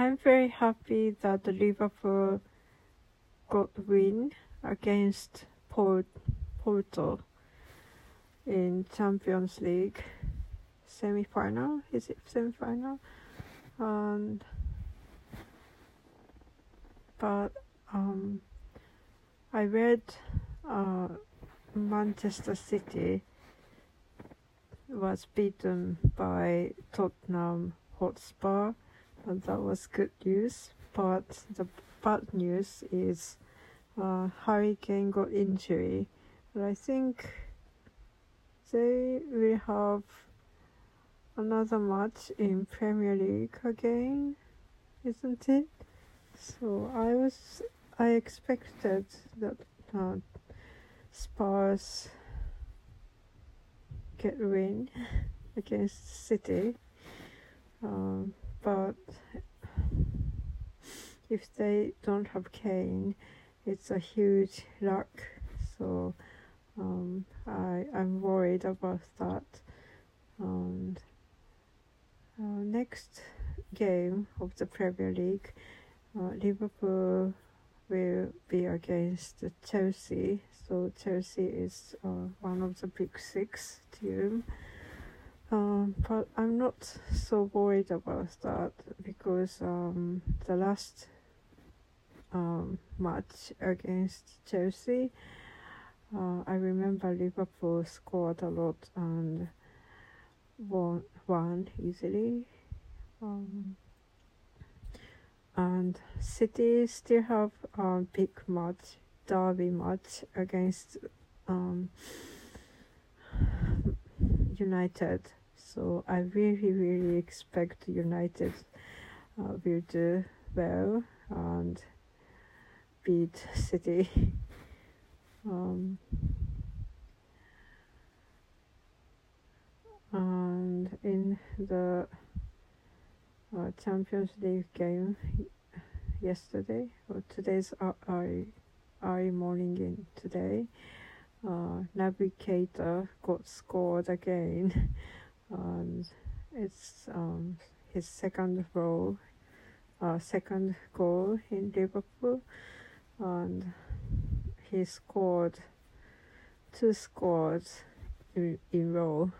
I'm very happy that Liverpool got win against Port Porto in Champions League semi-final. Is it semi-final? And but um, I read uh, Manchester City was beaten by Tottenham Hotspur, that was good news. But the bad news is uh, Harry Kane got injury, but I think they will have another match in Premier League again, isn't it? So I was I expected that uh, Spurs get win against City, um, but if they don't have Kane, it's a huge luck. So um, I I'm worried about that. And uh, next game of the Premier League, uh, Liverpool will be against Chelsea. So Chelsea is uh, one of the big six team. Um, but I'm not so worried about that because um, the last um, match against Chelsea, uh, I remember Liverpool scored a lot and won, won easily. Um, and City still have a big match, derby match against um, United. So I really, really expect United uh, will do well and beat City. Um, and in the uh, Champions League game yesterday or today's early, early morning in today uh, Naby Keita got scored again and it's um, his second goal uh, second goal in Liverpool and he scored two scores in, in row